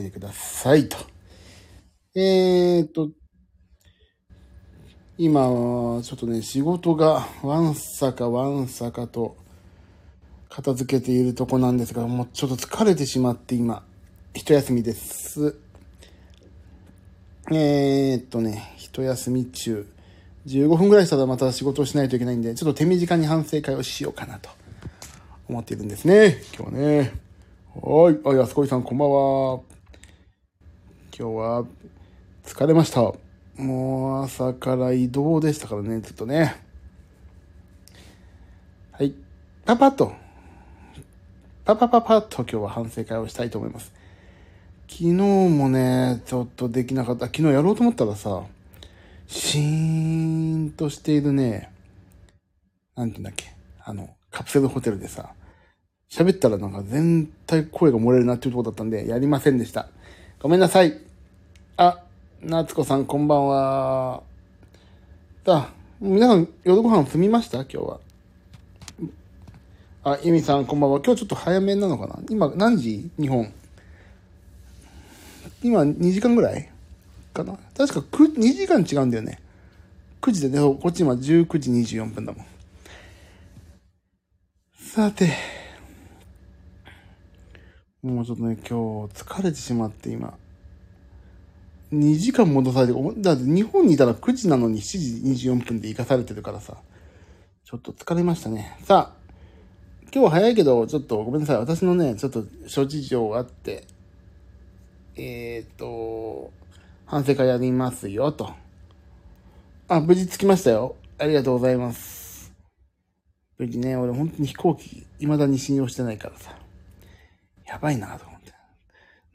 ないでくださいと。えーっと、今は、ちょっとね、仕事がわんさかわんさかと片付けているとこなんですが、もうちょっと疲れてしまって今、一休みです。えーっとね、一休み中、15分ぐらいしたらまた仕事をしないといけないんで、ちょっと手短に反省会をしようかなと思っているんですね。今日はね。はい。あ、安子さんこんばんは。今日は疲れました。もう朝から移動でしたからね、ずっとね。はい。パパッと、パパパパッと今日は反省会をしたいと思います。昨日もね、ちょっとできなかった。昨日やろうと思ったらさ、シーンとしているね、なんて言うんだっけ、あの、カプセルホテルでさ、喋ったらなんか全体声が漏れるなっていうところだったんで、やりませんでした。ごめんなさい。あ、夏子さんこんばんは。さあ、皆さん夜ご飯済みました？今日は。あ、ゆみさんこんばんは。今日ちょっと早めなのかな？今何時？日本。今2時間ぐらい？かな？確か9 2時間違うんだよね。9時でね、こっち今19時24分だもん。さて。もうちょっとね、今日疲れてしまって今。2時間戻されて、だって日本にいたら9時なのに7時24分で行かされてるからさ。ちょっと疲れましたね。さあ、今日早いけど、ちょっとごめんなさい。私のね、ちょっと諸事情があって、えーと、反省会やりますよ、と。あ、無事着きましたよ。ありがとうございます。無事ね、俺本当に飛行機、未だに信用してないからさ。やばいなと思って。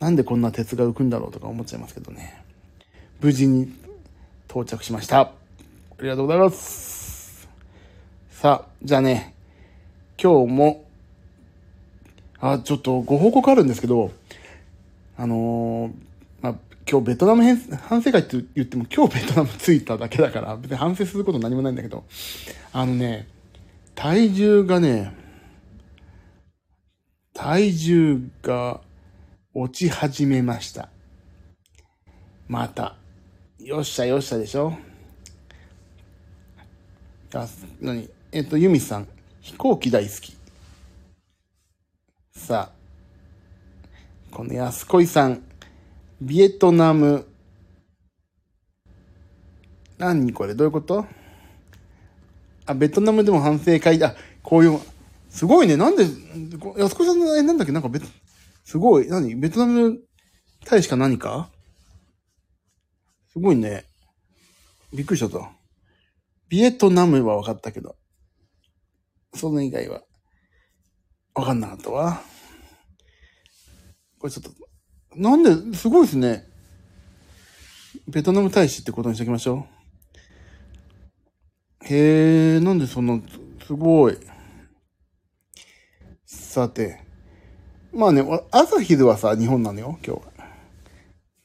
なんでこんな鉄が浮くんだろうとか思っちゃいますけどね。無事に到着しました。ありがとうございます。さあ、じゃあね、今日も、あ、ちょっとご報告あるんですけど、あのーまあ、今日ベトナム編反省会って言っても今日ベトナム着いただけだから別に反省すること何もないんだけど、あのね、体重がね、体重が落ち始めました。また。よっしゃよっしゃでしょ？あ、何？えっと、ユミさん、飛行機大好き。さあ、この安恋さん、ビエトナム、何これ？どういうこと？あ、ベトナムでも反省会？だ。こういう、すごいね。なんで、安子さんの、え、なんだっけ？なんかベ、すごい。何？ベトナム大使か何か？すごいね。びっくりしちゃった。ビエトナムは分かったけど。その以外は、分かんなかったわ。これちょっと、なんで、すごいですね。ベトナム大使ってことにしておきましょう。へえ、なんでそんな、すごい。さて。まあね、朝昼はさ、日本なのよ、今日は。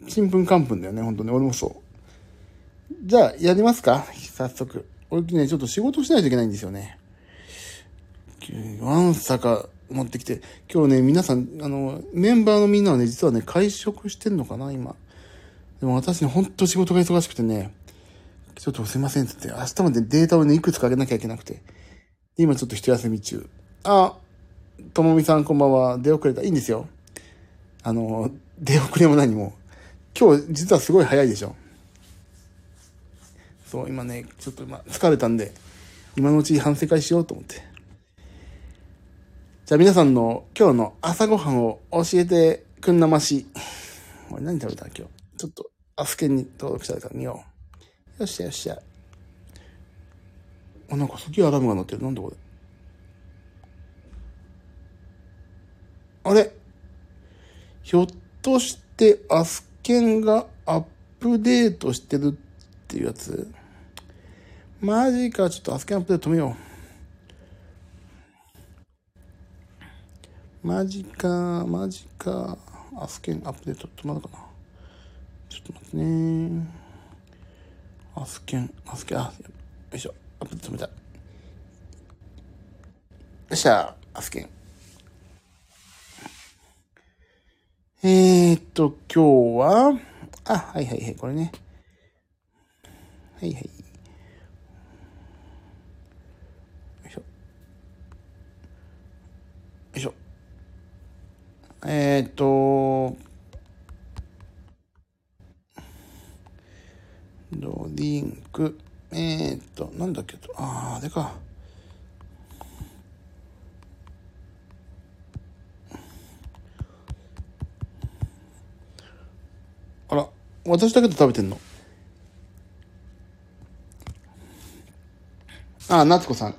ちんぷんかんぷんだよね、本当に。俺もそう。じゃあ、やりますか？早速。俺ね、ちょっと仕事しないといけないんですよね。わんさか持ってきて。今日ね、皆さん、あの、メンバーのみんなはね、実はね、会食してんのかな、今。でも私ね、ほんと仕事が忙しくてね、ちょっとすいませんって言って、明日までデータをね、いくつか上げなきゃいけなくて。今ちょっと一休み中。あ、ともみさんこんばんは。出遅れた。いいんですよ。あの、出遅れも何も。今日実はすごい早いでしょ。そう、今ね、ちょっと今疲れたんで、今のうち反省会しようと思って。じゃあ皆さんの今日の朝ごはんを教えてくんなまし。俺何食べた今日？ちょっと、アスケンに登録したら見よう。よっしゃよっしゃ。あ、なんかすげえアラームが鳴ってる。なんだこれ？あれ？ひょっとしてアスケンがアップデートしてるっていうやつマジか。ちょっとアスケンアップデート止めよう。マジか、マジか。アスケンアップデート止まるかなちょっと待ってね。アスケン、アスケン、あ、よいしょ。アップデート止めた。よっしゃ、アスケン。えー、っと、今日は、あ、はいはいはい、これね。はいはい。よいしょ。よいしょ。えー、っと、ドリンク、えー、っと、なんだっけと、あ、あれか。あら、私だけで食べてんの？ああ、夏子さん。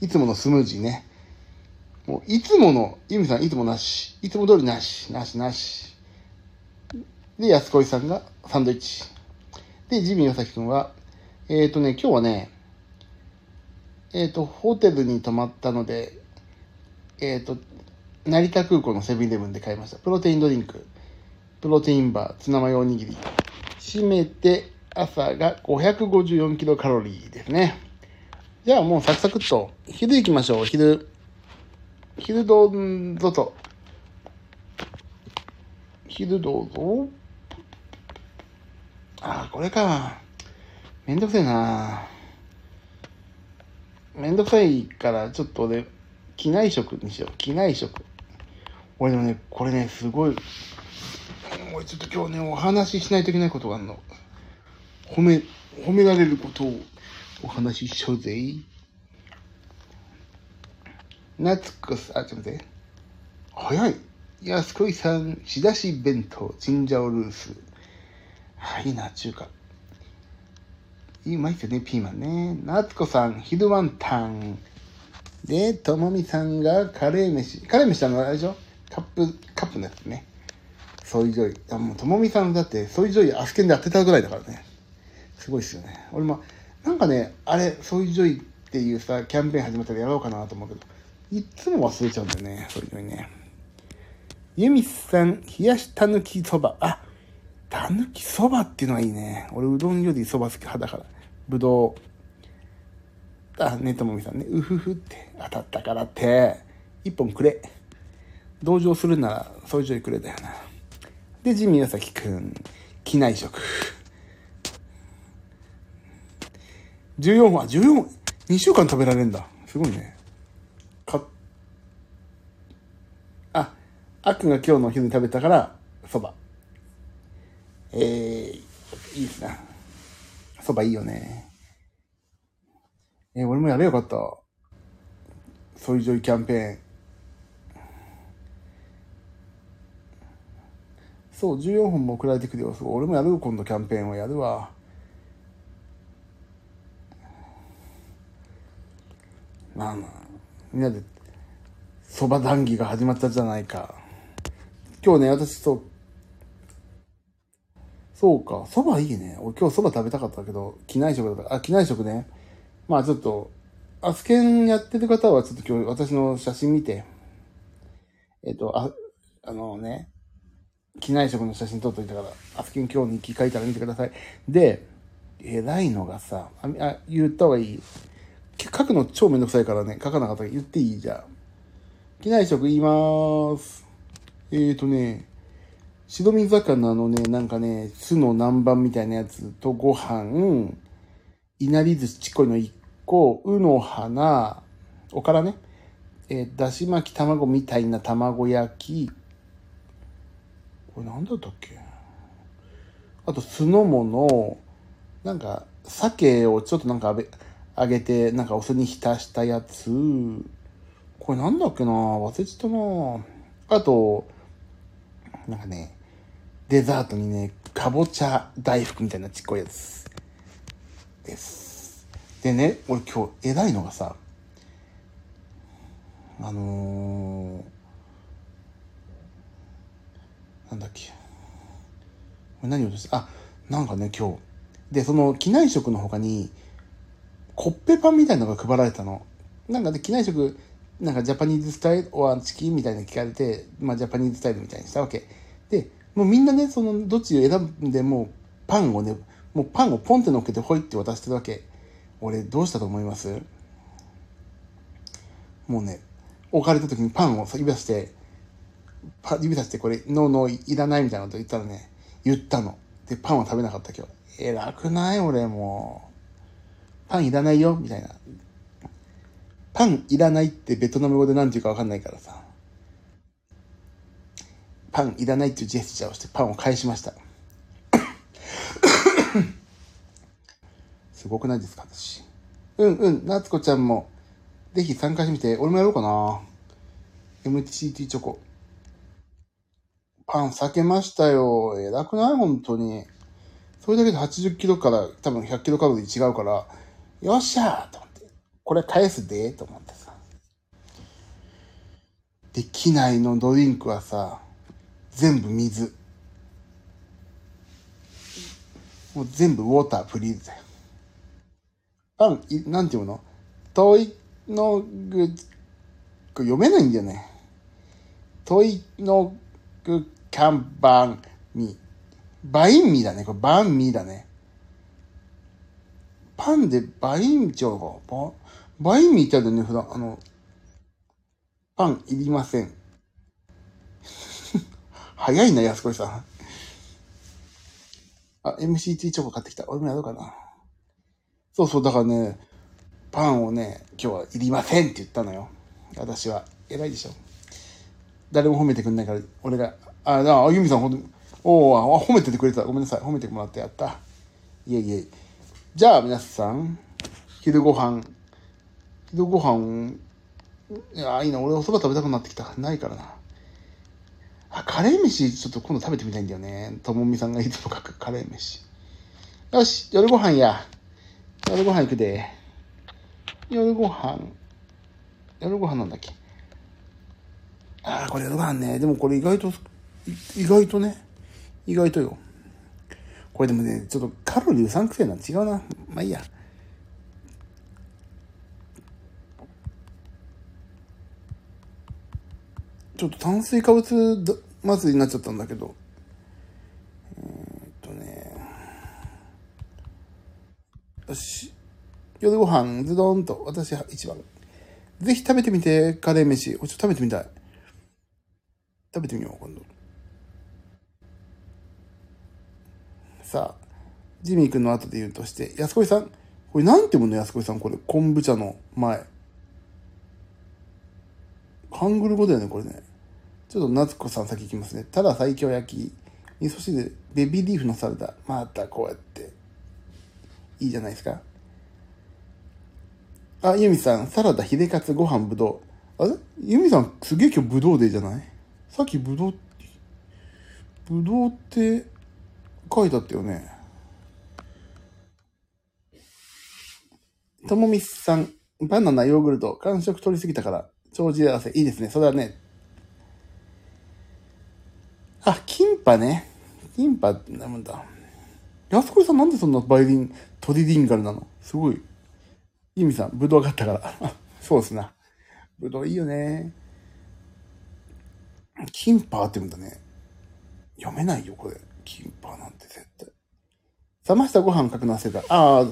いつものスムージーね。もう、いつもの、ゆみさん、いつもなし。いつも通りなし。なしなし。で、安子さんがサンドイッチ。で、ジミーさきくんは、えっ、ー、とね、今日はね、えっ、ー、と、ホテルに泊まったので、えっ、ー、と、成田空港のセブンイレブンで買いました。プロテインドリンク。プロテインバー、ツナマヨおにぎり。締めて、朝が554キロカロリーですね。じゃあもうサクサクっと、昼行きましょう、昼。昼どうぞと。昼どうぞ。ああ、これか。めんどくさいな。めんどくさいから、ちょっと俺、機内食にしよう。機内食。俺でもね、これね、すごい、俺ちょっと今日ね、お話ししないといけないことがあるの。褒め、褒められることをお話ししちゃうぜ。夏子さん、あ、ちょっと待って。早い。安子さん、仕出し弁当、チンジャオルース。はい、いな、中華。うまいっすよね、ピーマンね。夏子さん、昼ワンタン。で、ともみさんがカレー飯。カレー飯あの、あれでしょ？カップ、カップのやつね。ソイジョイ。あ、もう、ともみさんだって、ソイジョイ、あすけんで当てたぐらいだからね。すごいっすよね。俺も、なんかね、あれ、ソイジョイっていうさ、キャンペーン始まったらやろうかなと思うけど、いつも忘れちゃうんだよね、ソイジョイね。ユミさん、冷やしたぬきそば。あ、たぬきそばっていうのはいいね。俺、うどんよりそば好き派だから。ぶどう。あ、ねともみさんね。うふふって当たったからって、一本くれ。同情するなら、ソイジョイくれだよな。で、ジミヤサキくん、機内食。14本、あ、14本、2週間食べられるんだ。すごいね。か、あ、あっくんが今日のお昼に食べたから、そば。えー、いいっすな。そばいいよね。えー、俺もやれよかった。ソイジョイキャンペーン。そう、14本も送られてくるよ。そう、俺もやる、今度キャンペーンをやるわ。まあまあ、みんなで、そば談義が始まったじゃないか。今日ね、私そう、そうか、そばいいね。俺今日そば食べたかったけど、機内食だった。あ、機内食ね。まあちょっと、アスケンやってる方はちょっと今日私の写真見て、えっ、と、あ、あのね、機内食の写真撮っといたから、アスケン今日に記書いたら見てください。で、偉いのがさ、あ、言った方がいい。書くの超めんどくさいからね、書かなかったら言っていいじゃん。機内食言いまーす。えーとね、白身魚のね、なんかね、酢の南蛮みたいなやつとご飯、いなり寿司ちっこいの1個、うの花、おからね、えー、だし巻き卵みたいな卵焼き、これなんだったっけ？あと、酢の物、なんか、鮭をちょっとなんか揚げて、なんかお酢に浸したやつ、これなんだっけな？忘れちゃったな。あと、なんかね、デザートにね、かぼちゃ大福みたいなちっこいやつ。です。でね、俺今日偉いのがさ、あのー、なんだっけ。これ何をして、あ、なんかね、今日。で、その、機内食の他に、コッペパンみたいなのが配られたの。なんかで、機内食、なんかジャパニーズスタイル、オアチキンみたいな聞かれて、まあジャパニーズスタイルみたいにしたわけ。で、もうみんなね、その、どっちを選んでもパンをね、もうパンをポンって乗っけてほいって渡してるわけ。俺、どうしたと思います？もうね、置かれた時にパンを先出して、指さしてこれ、ノーノーいらないみたいなこと言ったらね、言ったの。で、パンは食べなかった今日。偉くない俺もう。パンいらないよみたいな。パンいらないってベトナム語で何て言うかわかんないからさ。パンいらないっていうジェスチャーをしてパンを返しました。すごくないですか私。うんうん、夏子ちゃんも、ぜひ参加してみて。俺もやろうかな。MTCT チョコ。パン避けましたよ。偉くない？本当に。それだけで80キロから多分100キロカロリー違うから、よっしゃーと思って。これ返すで？と思ってさ。で、機内のドリンクはさ、全部水。もう全部ウォータープリーズだよ。パン、なんていうの？トイのグ、これ読めないんだよね。トイのグカンバンミ。バインミだね。これバンミだね。パンでバインチョが、ババインミってあるよね、普段。あの、パンいりません。早いな、安子さん。あ、MCT チョコ買ってきた。俺もやろうかな。そうそう、だからね、パンをね、今日はいりませんって言ったのよ。私は。偉いでしょ。誰も褒めてくんないから、俺が、あ、あ、ゆみさんほん、おお褒めててくれた。ごめんなさい。褒めてもらってやった。いえいえ。じゃあ、皆さん、昼ご飯、昼ご飯、いや、いいな。俺お蕎麦食べたくなってきた。ないからな。あ、カレー飯、ちょっと今度食べてみたいんだよね。ともみさんがいつも書くカレー飯。よし、夜ご飯や。夜ご飯行くで。夜ご飯。夜ご飯なんだっけ？ああ、これ夜ご飯ね。でもこれ意外と、意外とね。意外とよ。これでもね、ちょっとカロリーうさんくせえな。違うな。まあいいや。ちょっと炭水化物祭りになっちゃったんだけど。えー、っとね。よし。夜ご飯、ズドンと、私一番。ぜひ食べてみて、カレー飯。ちょっと食べてみたい。食べてみよう、今度。さあ、ジミー君の後で言うとして、安子さん、これなんてもの安子さん、これ、昆布茶の前。ハングル語だよね、これね。ちょっと夏子さん先行きますね。ただ最強焼き、味噌汁、ベビーリーフのサラダ。またこうやって。いいじゃないですか。あ、ユミさん、サラダ、ヒレカツ、ご飯、ぶどう。あれ？ユミさん、すげえ今日ぶどうでじゃない？さっきぶどう、ぶどうって書いてあったよね。ともみさん、バナナ、ヨーグルト、完食取りすぎたから、長寿合わせ。いいですね。それはね。あ、キンパね。キンパってなもんだ。安子さんなんでそんなバイリン、トリリンガルなの？すごい。ユミさん、ブドウがあったから。そうですな。ブドウいいよね。キンパって言うんだね。読めないよ、これ。キンパなんて絶対。冷ましたご飯書くの忘れた。ああ、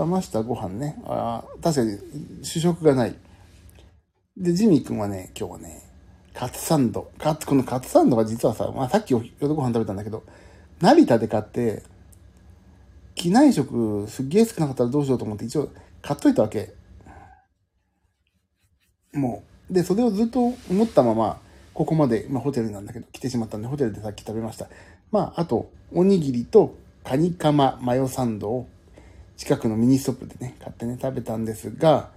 冷ましたご飯ね。ああ、確かに主食がない。で、ジミー君はね、今日はね、カツサンド。カツ、このカツサンドが実はさ、まあさっき夜ご飯食べたんだけど、成田で買って、機内食すっげえ少なかったらどうしようと思って一応買っといたわけ。もう。で、それをずっと思ったまま、ここまで、まあホテルなんだけど、来てしまったんで、ホテルでさっき食べました。まあ、あと、おにぎりとカニカママヨサンドを近くのミニストップでね、買ってね、食べたんですが、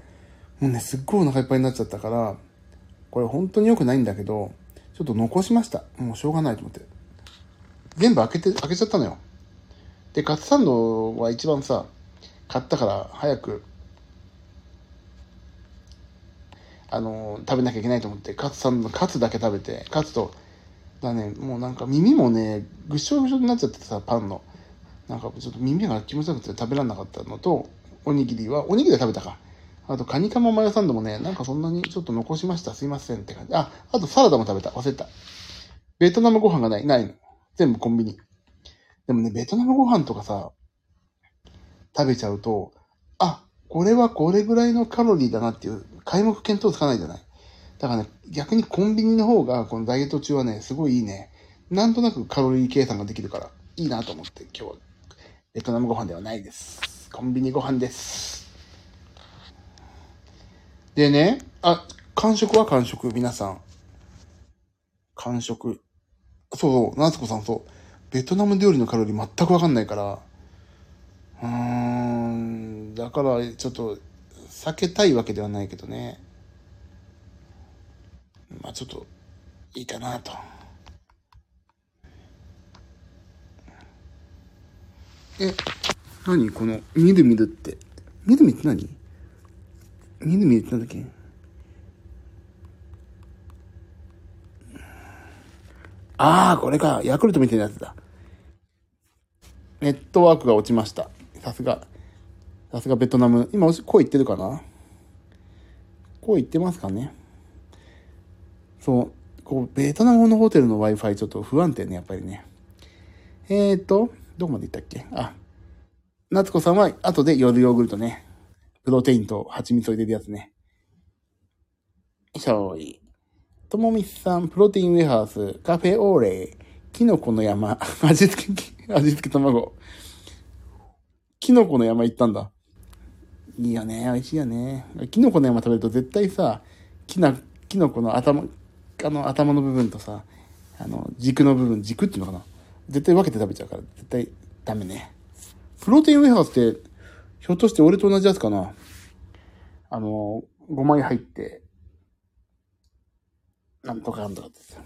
もうね、すっごいお腹いっぱいになっちゃったから、これ本当に良くないんだけど、ちょっと残しました。もうしょうがないと思って。全部開けて、開けちゃったのよ。で、カツサンドは一番さ、買ったから早くあの、食べなきゃいけないと思って、カツさんのカツだけ食べて、カツと、だね、もうなんか耳もね、ぐっしょぐしょになっちゃってさ、パンの。なんかちょっと耳が気持ち悪くて食べられなかったのと、おにぎりは、おにぎりは食べたか。あと、カニカママヨサンドもね、なんかそんなにちょっと残しました。すいませんって感じ。あ、あとサラダも食べた。忘れた。ベトナムご飯がない。ないの。全部コンビニ。でもね、ベトナムご飯とかさ、食べちゃうと、あ、これはこれぐらいのカロリーだなっていう、皆目見当つかないじゃない。だからね、逆にコンビニの方が、このダイエット中はね、すごいいいね。なんとなくカロリー計算ができるから、いいなと思って、今日は、ベトナムご飯ではないです。コンビニご飯です。でね、あ、完食は完食、皆さん。完食。そうそう、夏子さんそう。ベトナム料理のカロリー全くわかんないから、うーん、だからちょっと避けたいわけではないけどね。まあちょっといいかなと。え、何この、みるみるって。みるみるって何？みるみるってなんだっけ？ああ、これか。ヤクルトみたいなやつだ。ネットワークが落ちました。さすが。さすがベトナム。今、こう言ってるかな？こう言ってますかね？そう。こう、ベトナムのホテルの Wi-Fi ちょっと不安定ね、やっぱりね。えーと、どこまで行ったっけ？あ、夏子さんは後で夜ヨーグルトね。プロテインと蜂蜜を入れるやつね。よいしょーい。ともみさん、プロテインウェハース、カフェオーレ、キノコの山、味付け、味付け卵。キノコの山行ったんだ。いいよね、美味しいよね。キノコの山食べると絶対さ、キナ、キノコの頭、あの頭の部分とさ、あの、軸の部分、軸っていうのかな絶対分けて食べちゃうから、絶対ダメね。プロテインウェハースって、ひょっとして俺と同じやつかなあの、5枚入って、なんとかなんとかですよ。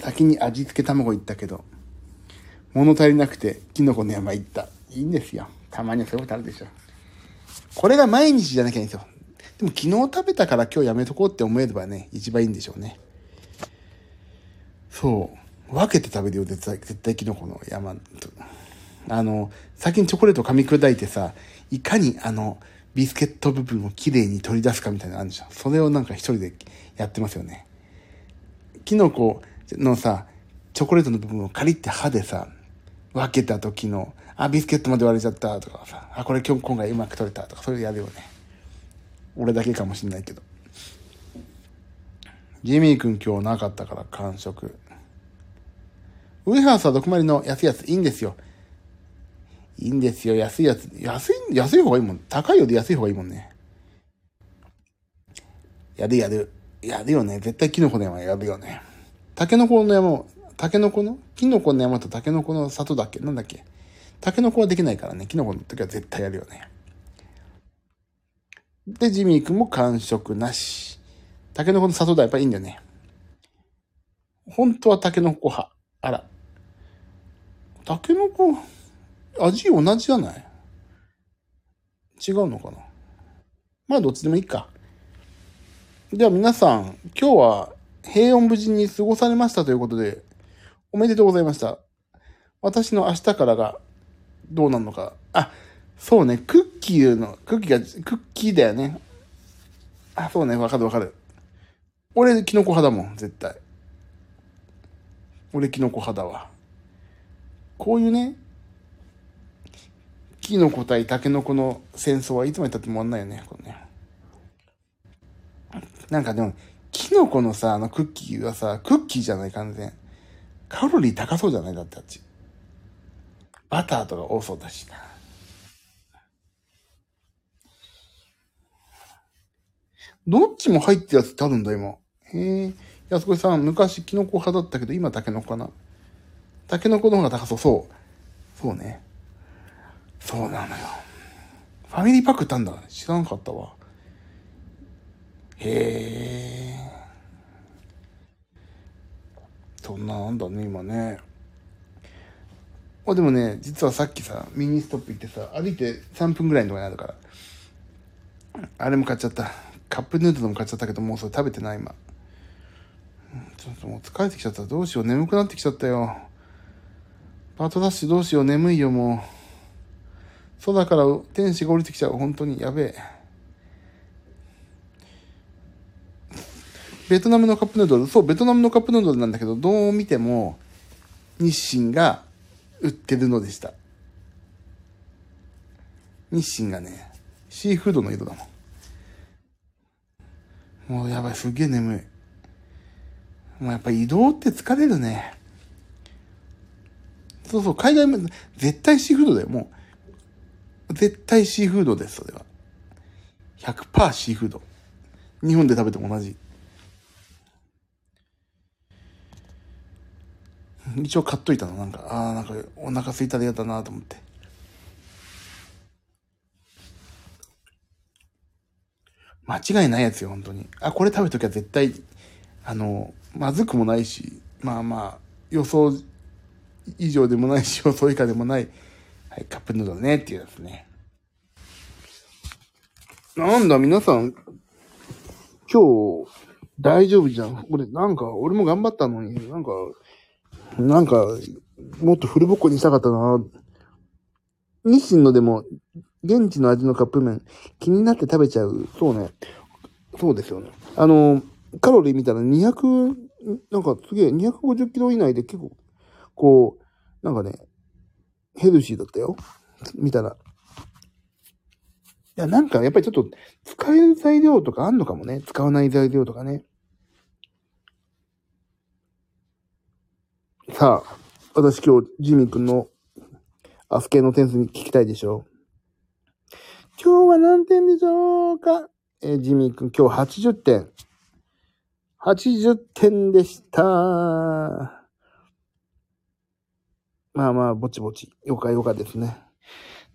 先に味付け卵いったけど、物足りなくて、キノコの山行った。いいんですよ。たまにはそういうことあるでしょ。これが毎日じゃなきゃいいんですよ。でも昨日食べたから今日やめとこうって思えればね、一番いいんでしょうね。そう。分けて食べるよ、絶対、絶対キノコの山と。あの、先にチョコレートを噛み砕いてさ、いかにあの、ビスケット部分をきれいに取り出すかみたいなのあるじゃん。それをなんか一人でやってますよね。キノコのさ、チョコレートの部分をカリって歯でさ、分けた時の、あ、ビスケットまで割れちゃったとかさ、あ、これ今日今回うまく取れたとか、それやるよね。俺だけかもしんないけど。ジミー君今日なかったから完食。ウェハースは毒まりの安いやつ？いいんですよ。いいんですよ、安いやつ。安い、安い方がいいもん。高いより安い方がいいもんね。やるやる。やるよね。絶対キノコの山やるよね。タケノコの山、タケノコの？キノコの山とタケノコの里だっけ？なんだっけ？タケノコはできないからね。キノコの時は絶対やるよね。で、ジミー君も完食なし。タケノコの里だやっぱいいんだよね。本当はタケノコ派。あら。タケノコ、味同じじゃない？違うのかな？まあどっちでもいいか。では皆さん、今日は平穏無事に過ごされましたということで、おめでとうございました。私の明日からがどうなるのか。あ、そうね、クッキーの、クッキーが、クッキーだよね。あ、そうね、わかるわかる。俺、キノコ派だもん、絶対。俺、キノコ派だわ。こういうね、キノコ対タケノコの戦争はいつまでたっても終わんないよね、これね。なんかでも、キノコのさ、あのクッキーはさ、クッキーじゃない完全。カロリー高そうじゃないだってあっち。バターとか多そうだしな。どっちも入ってるやつってあるんだ、今。へえ。安子さん、昔キノコ派だったけど、今タケノコかな。タケノコの方が高そう。そう。そうね。そうなのよ。ファミリーパックったんだ。知らなかったわ。へえ。そんななんだね、今ね。あ、でもね、実はさっきさ、ミニストップ行ってさ、歩いて3分ぐらいのとこにあるから。あれも買っちゃった。カップヌードルも買っちゃったけど、もうそれ食べてない今。ちょっともう疲れてきちゃった。どうしよう。眠くなってきちゃったよ。パートダッシュどうしよう。眠いよ、もう。空から天使が降りてきちゃう。本当にやべえ。ベトナムのカップヌードル、そう、ベトナムのカップヌードルなんだけど、どう見ても、日清が売ってるのでした。日清がね、シーフードの色だもん。もうやばい、すっげえ眠い。もうやっぱ移動って疲れるね。そうそう、海外も、絶対シーフードだよ、もう。絶対シーフードです、それは。100%シーフード。日本で食べても同じ。一応買っといたの、なんか、ああ、なんかお腹空いたら嫌だなと思って。間違いないやつよ、本当に。あ、これ食べときは絶対、あの、まずくもないし、まあまあ、予想以上でもないし、予想以下でもない、はい、カップヌードルねっていうやつね。なんだ、皆さん、今日、大丈夫じゃん。俺、なんか、俺も頑張ったのに、なんか、なんか、もっとフルボッコにしたかったな。日清のでも、現地の味のカップ麺、気になって食べちゃう。そうね。そうですよね。あの、カロリー見たら200、なんかすげえ、250キロ以内で結構、こう、なんかね、ヘルシーだったよ。見たら。いや、なんかやっぱりちょっと使える材料とかあんのかもね。使わない材料とかね。さあ、私今日、ジミー君のアスケの点数に聞きたいでしょ今日は何点でしょうか？えー、ジミー君今日80点。80点でした。まあまあ、ぼちぼち。よかよかですね。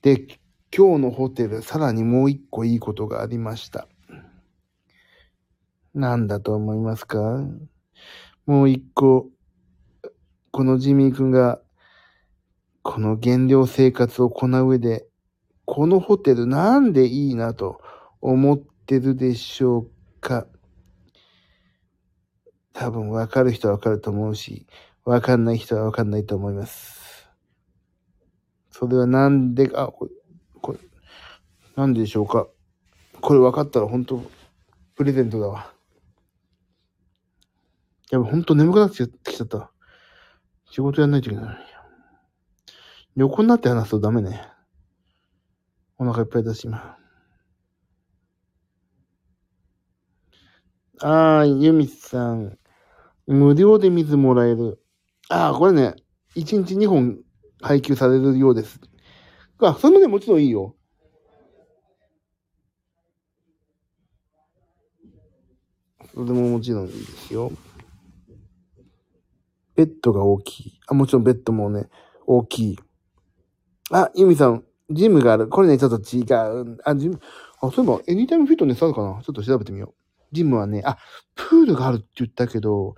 で、今日のホテル、さらにもう一個いいことがありました。なんだと思いますか？もう一個、このジミー君が、この減量生活を行う上で、このホテルなんでいいなと思ってるでしょうか？多分わかる人はわかると思うし、わかんない人はわかんないと思います。それはなんで、あ、これ、これ、なんでしょうか？これ分かったら本当プレゼントだわ。やば、本当眠くなってきちゃった。仕事やんないといけない。横になって話すとダメね。お腹いっぱいだし、今。ああ、ユミさん。無料で水もらえる。ああ、これね、1日2本配給されるようです。あ、それもね、もちろんいいよ。それももちろんいいですよ。ベッドが大きい。あ、もちろんベッドもね、大きい。あ、ユミさん、ジムがある。これね、ちょっと違う。あ、ジム、あ、そういえば、エニタイムフィットネスあるかな？ちょっと調べてみよう。ジムはね、あ、プールがあるって言ったけど、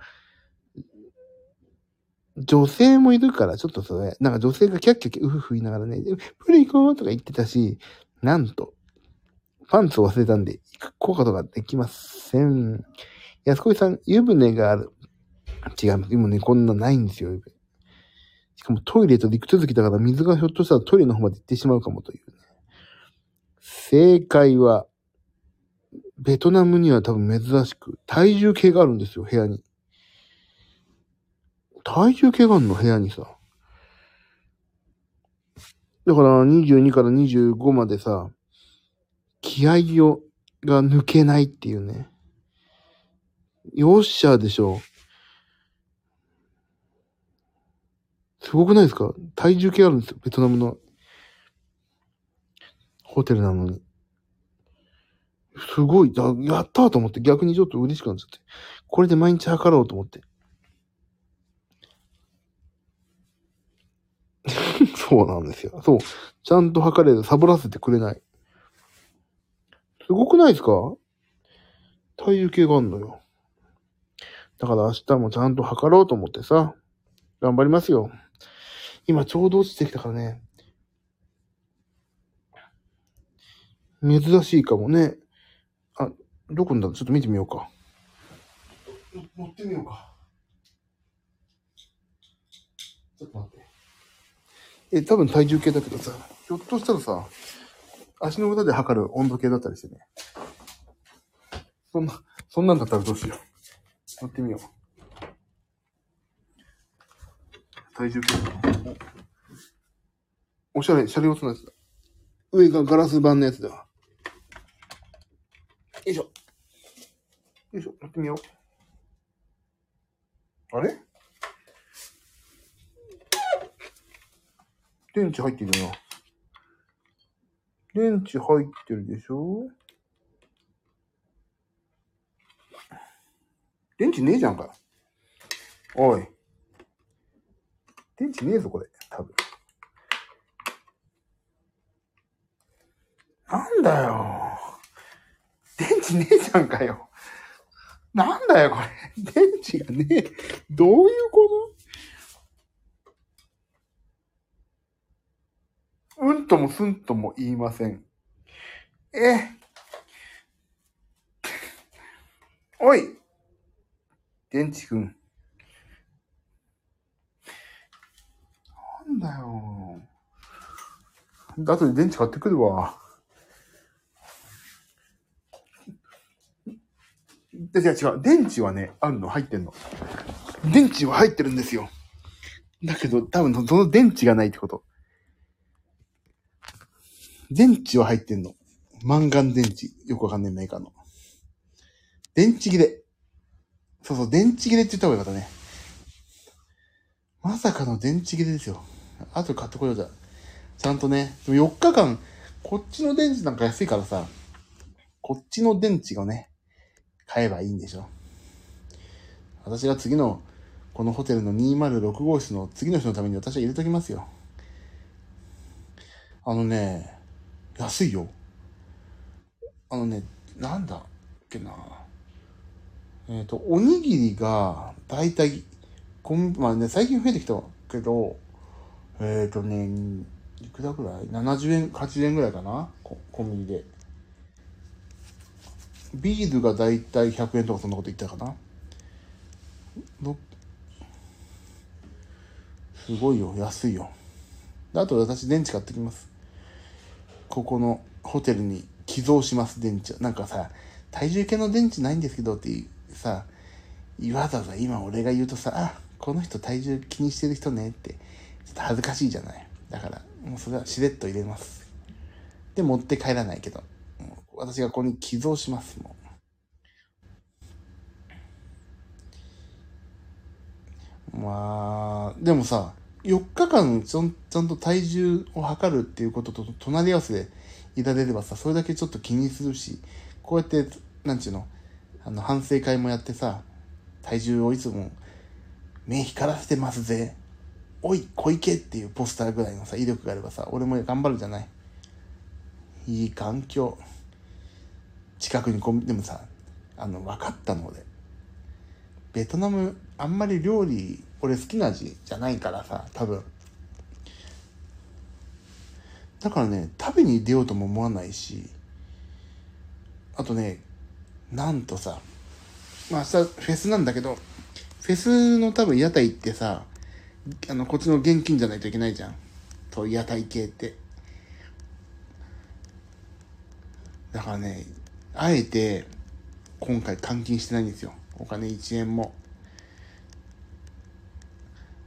女性もいるから、ちょっとそれ、なんか女性がキャッキャキャうふふ言いながらね、プール行こうとか言ってたし、なんと、パンツを忘れたんで、行くことができません。安子さん、湯船がある。違う。でもね、こんなないんですよ、湯船。かもトイレと陸続きだから水がひょっとしたらトイレの方まで行ってしまうかもというね。正解は、ベトナムには多分珍しく、体重計があるんですよ、部屋に。体重計があるの、部屋にさ。だから22から25までさ、気合を、が抜けないっていうね。よっしゃーでしょ。すごくないですか？体重計あるんですよ。ベトナムのホテルなのに。すごい、やったーと思って逆にちょっと嬉しくなっちゃって。これで毎日測ろうと思って。そうなんですよ。そう。ちゃんと測れる。サボらせてくれない。すごくないですか？体重計があるのよ。だから明日もちゃんと測ろうと思ってさ。頑張りますよ。今ちょうど落ちてきたからね。珍しいかもね。あ、どこんだちょっと見てみようか。乗ってみようか。ちょっと待って。え、多分体重計だけどさ、ひょっとしたらさ、足の裏で測る温度計だったりしてね。そんな、そんなんだったらどうしよう。乗ってみよう。体重計おしゃれ、シャレオツなやつだ。上がガラス板のやつだわ。よいしょ。やってみよう。あれ？電池入ってるよな。電池入ってるでしょ？電池ねえじゃんか。おい。電池ねえぞ、これ。多分。なんだよ。電池ねえじゃんかよ。なんだよ、これ。電池がねえ。どういうこと？うんともすんとも言いません。えおい電池くん。なんだよ。後で電池買ってくるわ。違う違う。電池はね、あるの、入ってんの。電池は入ってるんですよ。だけど、多分、その電池がないってこと。電池は入ってんの。マンガン電池。よくわかんないメーカーの。電池切れ。そうそう、電池切れって言った方がよかったね。まさかの電池切れですよ。あと買ってこようじゃ。ちゃんとね、でも4日間、こっちの電池なんか安いからさ、こっちの電池をね、買えばいいんでしょ。私が次の、このホテルの206号室の次の人のために私は入れときますよ。あのね、安いよ。あのね、なんだっけな。えっ、ー、と、おにぎりが、だいたい、こん、まあね、最近増えてきたけど、えっ、ー、とね、いくらぐらい ?70 円、80円ぐらいかな？コンビニで。ビールがだいたい100円とかそんなこと言ったかな？すごいよ、安いよ。あと私電池買ってきます。ここのホテルに寄贈します、電池。なんかさ、体重計の電池ないんですけどってさ、わざわざ今俺が言うとさ、あ、この人体重気にしてる人ねって、と恥ずかしいじゃない。だから、もうそれはしれっと入れます。で、持って帰らないけど。私がここに寄贈します、もう。まあ、でもさ、4日間ちゃんちゃんと体重を測るっていうことと隣り合わせでいられればさ、それだけちょっと気にするし、こうやって、なんちゅうの、あの、反省会もやってさ、体重をいつも目光らせてますぜ。おい、小池っていうポスターぐらいのさ、威力があればさ、俺も頑張るじゃない。いい環境。近くにコンビでもさあの分かったのでベトナムあんまり料理俺好きな味じゃないからさ多分だからね食べに出ようとも思わないしあとねなんとさまあ明日フェスなんだけどフェスの多分屋台行ってさあのこっちの現金じゃないといけないじゃんと屋台系ってだからねあえて、今回換金してないんですよ。お金1円も。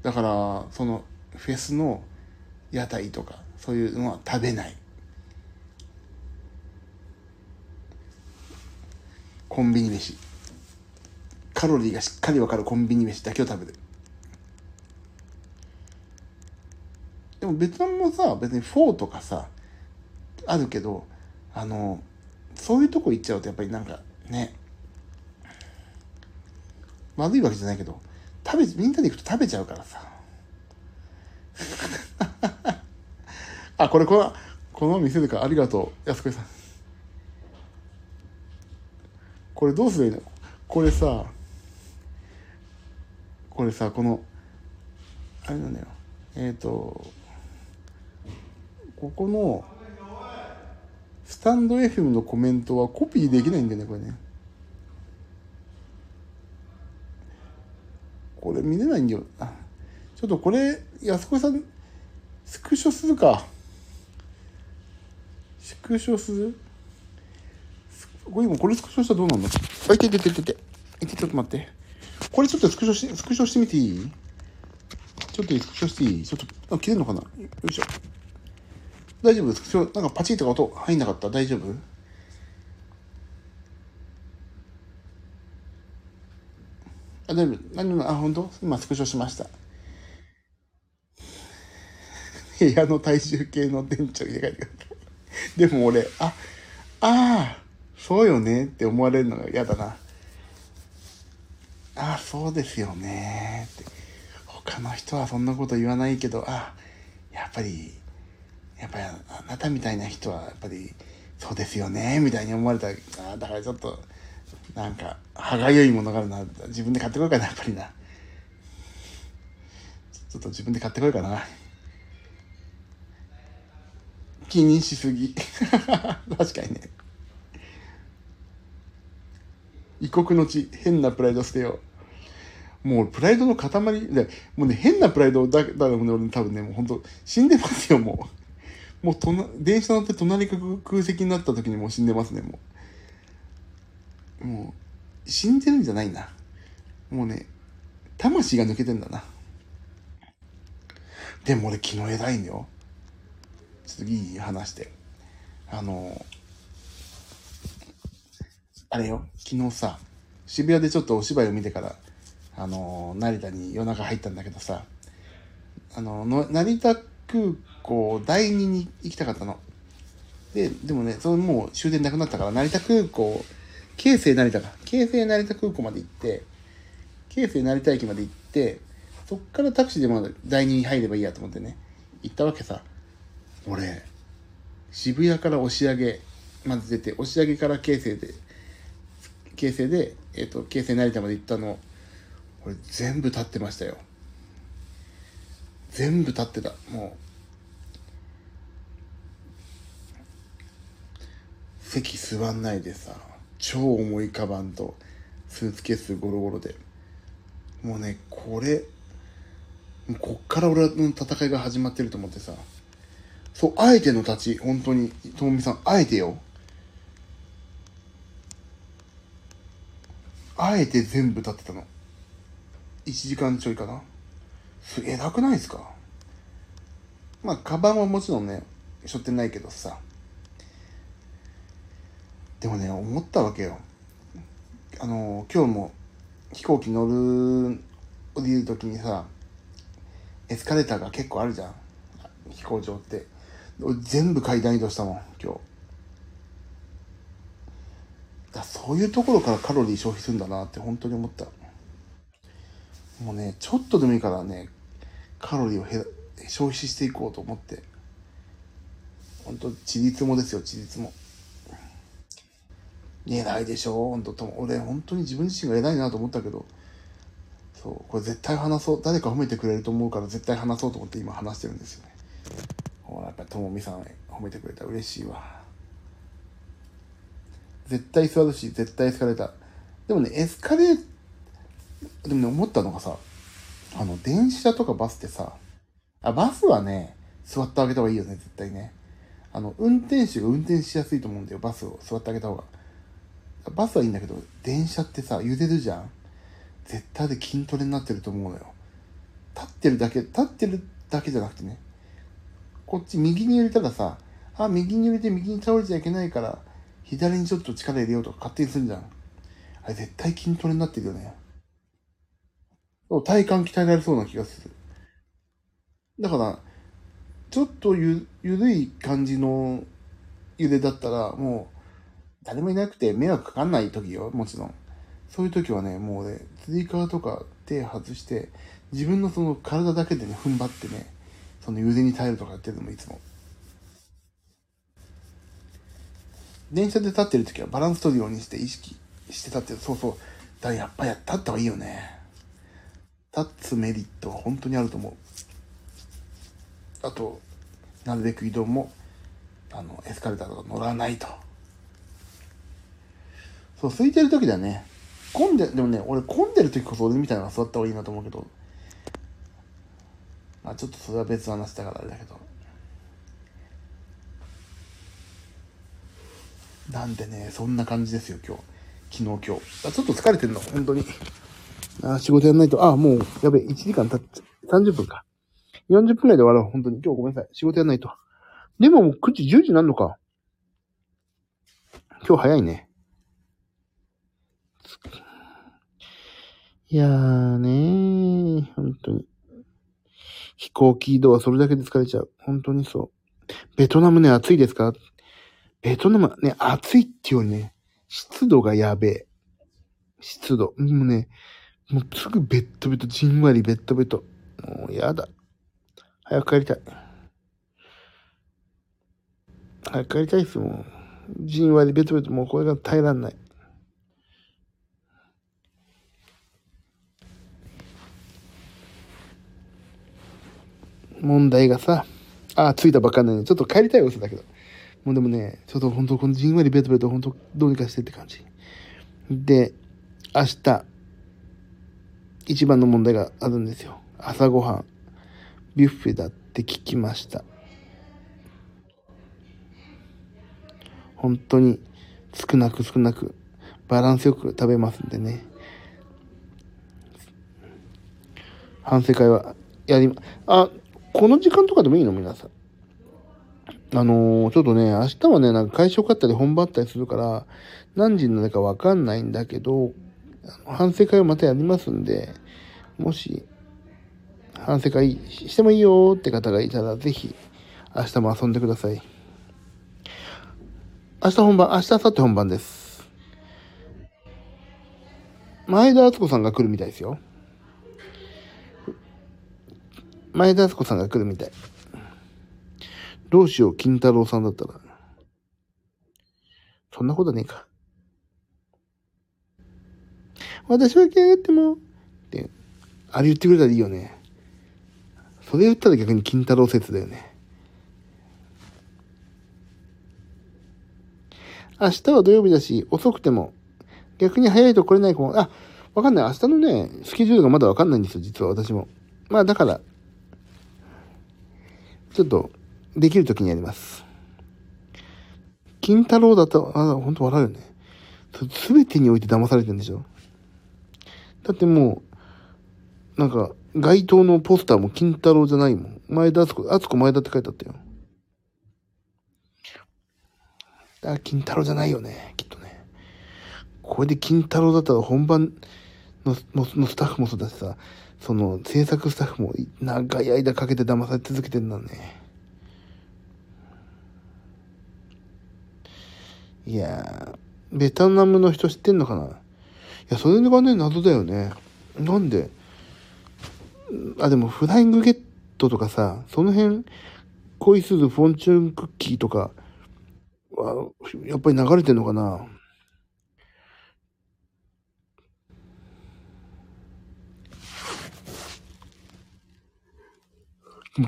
だから、その、フェスの屋台とか、そういうのは食べない。コンビニ飯。カロリーがしっかりわかるコンビニ飯だけを食べる。でもベトナムもさ、別にフォーとかさ、あるけど、あの、そういうとこ行っちゃうとやっぱりなんかね、まずいわけじゃないけど、食べ、みんなで行くと食べちゃうからさ。あ、これこの、この店でか、ありがとう、安子さん。これどうすればいいの？これさ、これさ、この、あれなんだよ。えっ、ー、と、ここの、スタンド FM のコメントはコピーできないんだよね、これね。これ見れないんだよ。ちょっとこれ、安子さん、スクショするか。スクショする？これ今これスクショしたらどうなんだあ、いていていていて。いて、ちょっと待って。これちょっとスクショして、スクショしてみていい？ちょっとスクショしていい？ちょっと、あ、切れるのかな？よいしょ。大丈夫ですかなんかパチッとか音入んなかった？大丈夫？あ、大丈夫。何も、あ、本当？今スクショしました。部屋の体重計の店長入れ替えてください。でも俺、あ、ああ、そうよねって思われるのが嫌だな。ああ、そうですよねって。他の人はそんなこと言わないけど、あ、やっぱり、やっぱりあなたみたいな人はやっぱり、そうですよねみたいに思われたら、だからちょっと、なんか、歯がゆいものがあるな。自分で買ってこようかな、やっぱりな。ちょっと自分で買ってこようかな。気にしすぎ。確かにね。異国の地、変なプライド捨てよう。もうプライドの塊で、もうね、変なプライドだだからね、俺多分ね、もう本当死んでますよ、もう。もうと、電車乗って隣が空席になった時にもう死んでますね、もう。もう、死んでるんじゃないな。もうね、魂が抜けてんだな。でも俺昨日偉いんだよ。次話して。あの、あれよ、昨日さ、渋谷でちょっとお芝居を見てから、あの、成田に夜中入ったんだけどさ、あの、の成田空港第2に行きたかったの。で、でもね、それもう終電なくなったから、成田空港、京成成田か。京成成田空港まで行って、京成成田駅まで行って、そっからタクシーでまだ第2に入ればいいやと思ってね、行ったわけさ。俺、渋谷から押上まず出て、押上から京成で、京成で、えっ、と、京成成田まで行ったの、これ全部立ってましたよ。全部立ってた。もう、席座んないでさ、超重いカバンと、スーツケースゴロゴロで。もうね、これ、もうこっから俺の戦いが始まってると思ってさ、そう、あえての立ち、本当に、ともみさん、あえてよ。あえて全部立ってたの。1時間ちょいかな。すげえなくないですか？まあ、カバンはもちろんね、背負ってないけどさ。でもね、思ったわけよ。あの、今日も飛行機乗る、降りるときにさ、エスカレーターが結構あるじゃん。飛行場って。全部階段移動したもん、今日。だそういうところからカロリー消費するんだなって本当に思った。もうね、ちょっとでもいいからね、カロリーを減消費していこうと思って。本当ちりつもですよ、ちりつも。偉いでしょ本当と俺、本当に自分自身が偉いなと思ったけど、そう、これ絶対話そう。誰か褒めてくれると思うから絶対話そうと思って今話してるんですよね。ほら、やっぱりともみさん褒めてくれた嬉しいわ。絶対座るし、絶対エスカレーター。でもね、エスカレー、でもね、思ったのがさ、あの、電車とかバスってさ、あ、バスはね、座ってあげた方がいいよね、絶対ね。あの、運転手が運転しやすいと思うんだよ、バスを座ってあげた方が。バスはいいんだけど、電車ってさ、揺れるじゃん絶対で筋トレになってると思うのよ。立ってるだけ、立ってるだけじゃなくてね、こっち右に揺れたらさ、あ、右に揺れて右に倒れちゃいけないから、左にちょっと力入れようとか勝手にするじゃん。あれ絶対筋トレになってるよね。体幹鍛えられそうな気がする。だから、ちょっとゆ、ゆるい感じの揺れだったら、もう、誰もいなくて迷惑かかんない時よ、もちろん。そういう時はね、もうね、つり革とか手外して、自分のその体だけでね、踏ん張ってね、その揺れに耐えるとかやってるのもいつも。電車で立ってる時はバランス取るようにして意識して立ってる。そうそう。だやっぱり立った方がいいよね。立つメリットは本当にあると思う。あと、なるべく移動も、あの、エスカレーターとか乗らないと。そう、空いてる時だね。混んで、でもね、俺混んでる時こそ俺みたいなの座った方がいいなと思うけど。まあちょっとそれは別の話だからあれだけど。なんでね、そんな感じですよ、今日。昨日、今日。あちょっと疲れてんの、本当に。あ仕事やんないと。あ、もう、やべえ、1時間経っちゃ、30分か。40分ぐらいで終わろう、本当に。今日ごめんなさい。仕事やんないと。でももう9時、10時なるのか。今日早いね。いやーねー、本当に。飛行機移動はそれだけで疲れちゃう。本当にそう。ベトナムね、暑いですか？ベトナムね、暑いっていうよりね、湿度がやべえ。湿度。もうね、もうすぐベッドベト、じんわりベッドベト。もうやだ。早く帰りたい。早く帰りたいっす、もう。じんわりベトベト、もうこれが耐えらんない。問題がさ、あ、着いたばっかりなの、ちょっと帰りたい嘘だけど。もうでもね、ちょっと本当このじんわりベトベト、本当どうにかしてって感じ。で、明日、一番の問題があるんですよ。朝ごはん、ビュッフェだって聞きました。本当に少なく少なくバランスよく食べますんでね。反省会はやりま、あ、この時間とかでもいいの？皆さん。あのー、ちょっとね、明日はね、なんか会食あったり本番あったりするから、何時になるかわかんないんだけど、反省会をまたやりますんで、もし、反省会してもいいよって方がいたら、ぜひ、明日も遊んでください。明日本番、明日、明後日本番です。前田敦子さんが来るみたいですよ。前田敦子さんが来るみたい。どうしよう、金太郎さんだったら。そんなことねえか。私は来やがっても、って、あれ言ってくれたらいいよね。それ言ったら逆に金太郎説だよね。明日は土曜日だし、遅くても、逆に早いと来れない子も、あ、わかんない。明日のね、スケジュールがまだわかんないんですよ、実は私も。まあだから、ちょっと、できる時にやります。金太郎だと、あ、ほんと笑うよね。すべてにおいて騙されてるんでしょだってもう、なんか、街頭のポスターも金太郎じゃないもん。前田敦子、敦子前田って書いてあったよ。あ、金太郎じゃないよね、きっとね。これで金太郎だったら本番のののスタッフもそうだしさ、その制作スタッフも長い間かけて騙され続けてんだね。いやー、ベトナムの人知ってんのかな？いや、それがね、謎だよね。なんで？あ、でも、フライングゲットとかさ、その辺、恋するフォンチューンクッキーとかは、やっぱり流れてんのかな？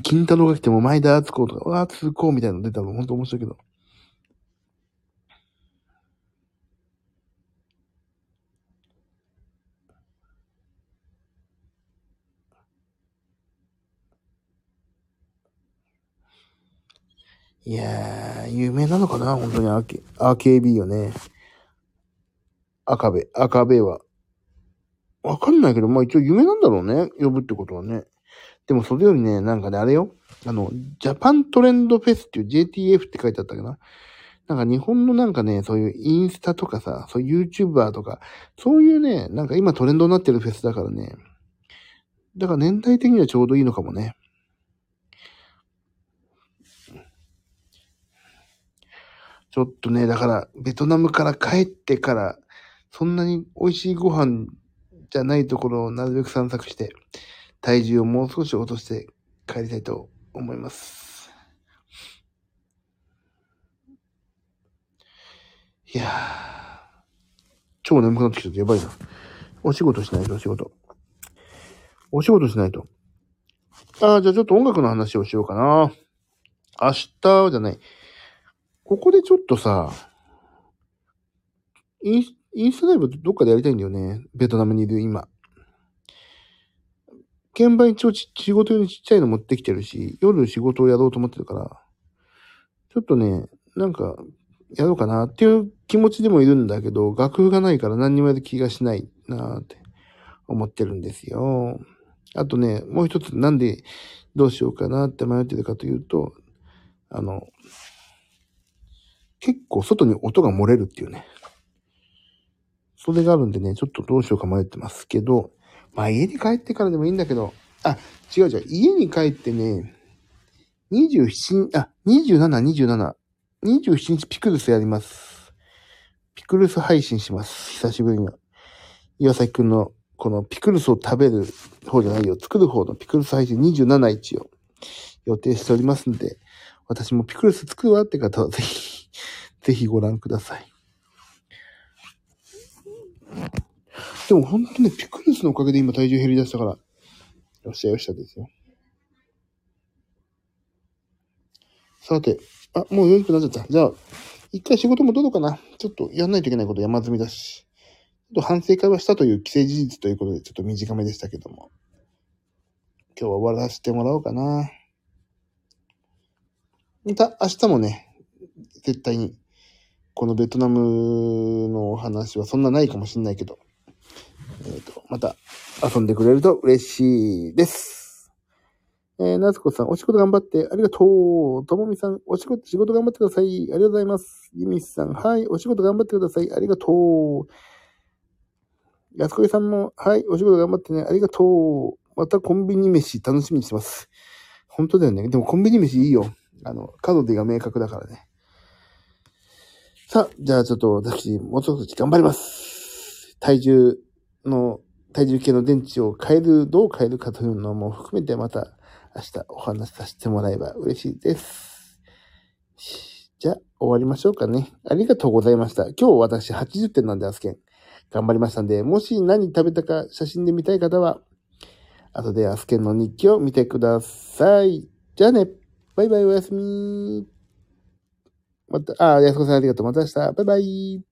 金太郎が来ても前田敦子とか、わー、通行みたいなの出たの、ほんと面白いけど。いやー、有名なのかな本当に RKB よね。赤部、赤部は。わかんないけど、まあ一応有名なんだろうね。呼ぶってことはね。でもそれよりね、なんかね、あれよ。あの、ジャパントレンドフェスっていう JTF って書いてあったかな。なんか日本のなんかね、そういうインスタとかさ、そういう YouTuber とか、そういうね、なんか今トレンドになってるフェスだからね。だから年代的にはちょうどいいのかもね。ちょっとね、だから、ベトナムから帰ってから、そんなに美味しいご飯じゃないところをなるべく散策して、体重をもう少し落として帰りたいと思います。いやー、超眠くなってきちゃってやばいな。お仕事しないと、お仕事。お仕事しないと。ああ、じゃあちょっと音楽の話をしようかな。明日じゃない。ここでちょっとさ、インスインスタライブどっかでやりたいんだよね。ベトナムにいる今。現場一応仕事用にちっちゃいの持ってきてるし、夜仕事をやろうと思ってるから、ちょっとね、なんか、やろうかなっていう気持ちでもいるんだけど、楽譜がないから何にもやる気がしないなって思ってるんですよ。あとね、もう一つなんでどうしようかなって迷ってるかというと、あの、結構外に音が漏れるっていうね。それがあるんでね、ちょっとどうしようか迷ってますけど、まあ家に帰ってからでもいいんだけど、あ、違う違う。家に帰ってね、27、あ、27、27。27日ピクルスやります。ピクルス配信します。久しぶりに。岩崎くんの、このピクルスを食べる方じゃないよ。作る方のピクルス配信27日を予定しておりますんで、私もピクルス作るわって方はぜひ、ぜひご覧ください。でも本当ね、ピクルスのおかげで今体重減り出したから、よっしゃよっしゃですよ。さて、あ、もう4分なっちゃった。じゃあ、一回仕事もどうかな。ちょっとやんないといけないこと山積みだし。ちょっと反省会はしたという既成事実ということで、ちょっと短めでしたけども。今日は終わらせてもらおうかな。また、明日もね、絶対に、このベトナムのお話はそんなないかもしんないけど、えっ、と、また遊んでくれると嬉しいです。えー、なつこさん、お仕事頑張ってありがとう。ともみさん、お仕事、仕事頑張ってください。ありがとうございます。ゆみさん、はい、お仕事頑張ってください。ありがとう。やすこいさんも、はい、お仕事頑張ってね。ありがとう。またコンビニ飯楽しみにしてます。本当だよね。でもコンビニ飯いいよ。あの、カロリーが明確だからね。さあ、じゃあちょっと私、もうちょっと頑張ります。体重の、体重計の電池を変える、どう変えるかというのも含めてまた明日お話しさせてもらえば嬉しいです。じゃあ、終わりましょうかね。ありがとうございました。今日私80点なんで、アスケン。頑張りましたんで、もし何食べたか写真で見たい方は、後でアスケンの日記を見てください。じゃあね。バイバイおやすみ。また、あ、安子さんありがとう。また明日。バイバイ。